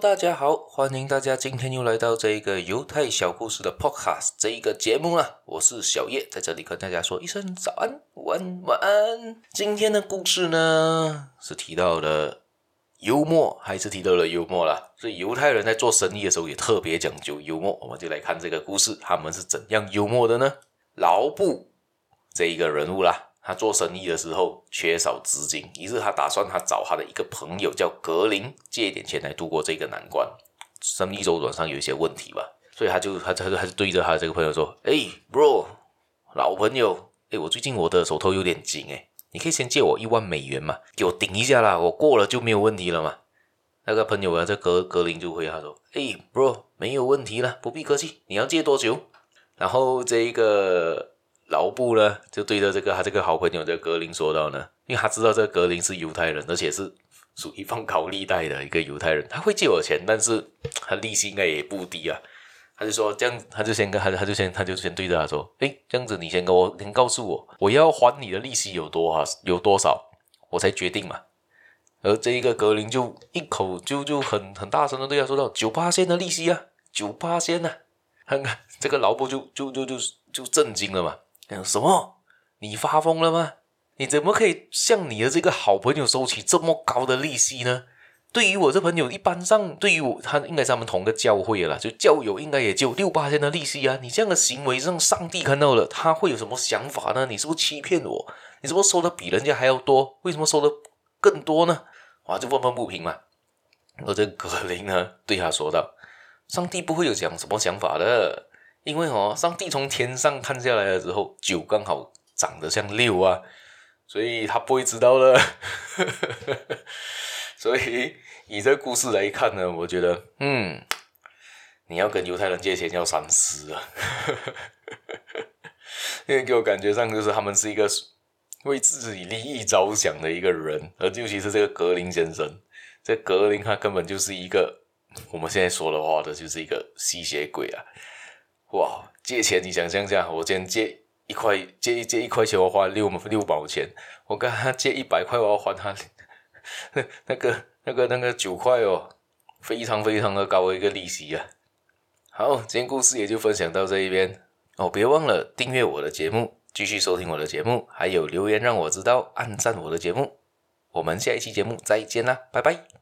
大家好，欢迎大家今天又来到这个犹太小故事的 Podcast 这一个节目啊，我是小叶，在这里跟大家说一声早安、晚安、晚安。今天的故事呢，是提到了幽默，还是提到了幽默啦？所以犹太人在做生意的时候也特别讲究幽默，我们就来看这个故事，他们是怎样幽默的呢？劳布这一个人物啦。他做生意的时候缺少资金，于是他打算他找他的一个朋友叫格林借一点钱来度过这个难关。生意周转上有一些问题吧，所以他就他他就还是对着他这个朋友说：“哎，bro，老朋友，哎，我最近我的手头有点紧，哎，你可以先借我一万美元嘛，给我顶一下啦，我过了就没有问题了嘛。”那个朋友啊，这格格林就回他说：“哎，bro，没有问题了，不必客气，你要借多久？”然后这一个。劳布呢，就对着这个他这个好朋友这个格林说道呢，因为他知道这个格林是犹太人，而且是属于放高利贷的一个犹太人，他会借我钱，但是他利息应该也不低啊。他就说这样，他就先跟他，他就先他就先对着他说，诶，这样子你先跟我，先告诉我，我要还你的利息有多少，有多少，我才决定嘛。而这一个格林就一口就就很很大声的对他说道，九八仙的利息啊，九八仙呐，看 看这个劳布就就就就就震惊了嘛。什么？你发疯了吗？你怎么可以向你的这个好朋友收取这么高的利息呢？对于我这朋友，一般上对于我，他应该是他们同个教会了，就教友应该也就六八千的利息啊。你这样的行为让上帝看到了，他会有什么想法呢？你是不是欺骗我？你是不收的比人家还要多？为什么收的更多呢？哇，就愤愤不平嘛。而这格林呢，对他说道：“上帝不会有讲什么想法的。”因为哦，上帝从天上看下来的时候，九刚好长得像六啊，所以他不会知道的。所以以这故事来看呢，我觉得，嗯，你要跟犹太人借钱要三思啊，因为给我感觉上就是他们是一个为自己利益着想的一个人，而尤其是这个格林先生，这格林他根本就是一个我们现在说的话的，就是一个吸血鬼啊。哇，借钱你想象一下，我今天借一块，借一借一块钱，我花六六毛钱。我跟他借一百块，我要还他那 那个那个那个九块哦，非常非常的高的一个利息啊。好，今天故事也就分享到这一边哦，别忘了订阅我的节目，继续收听我的节目，还有留言让我知道，按赞我的节目。我们下一期节目再见啦，拜拜。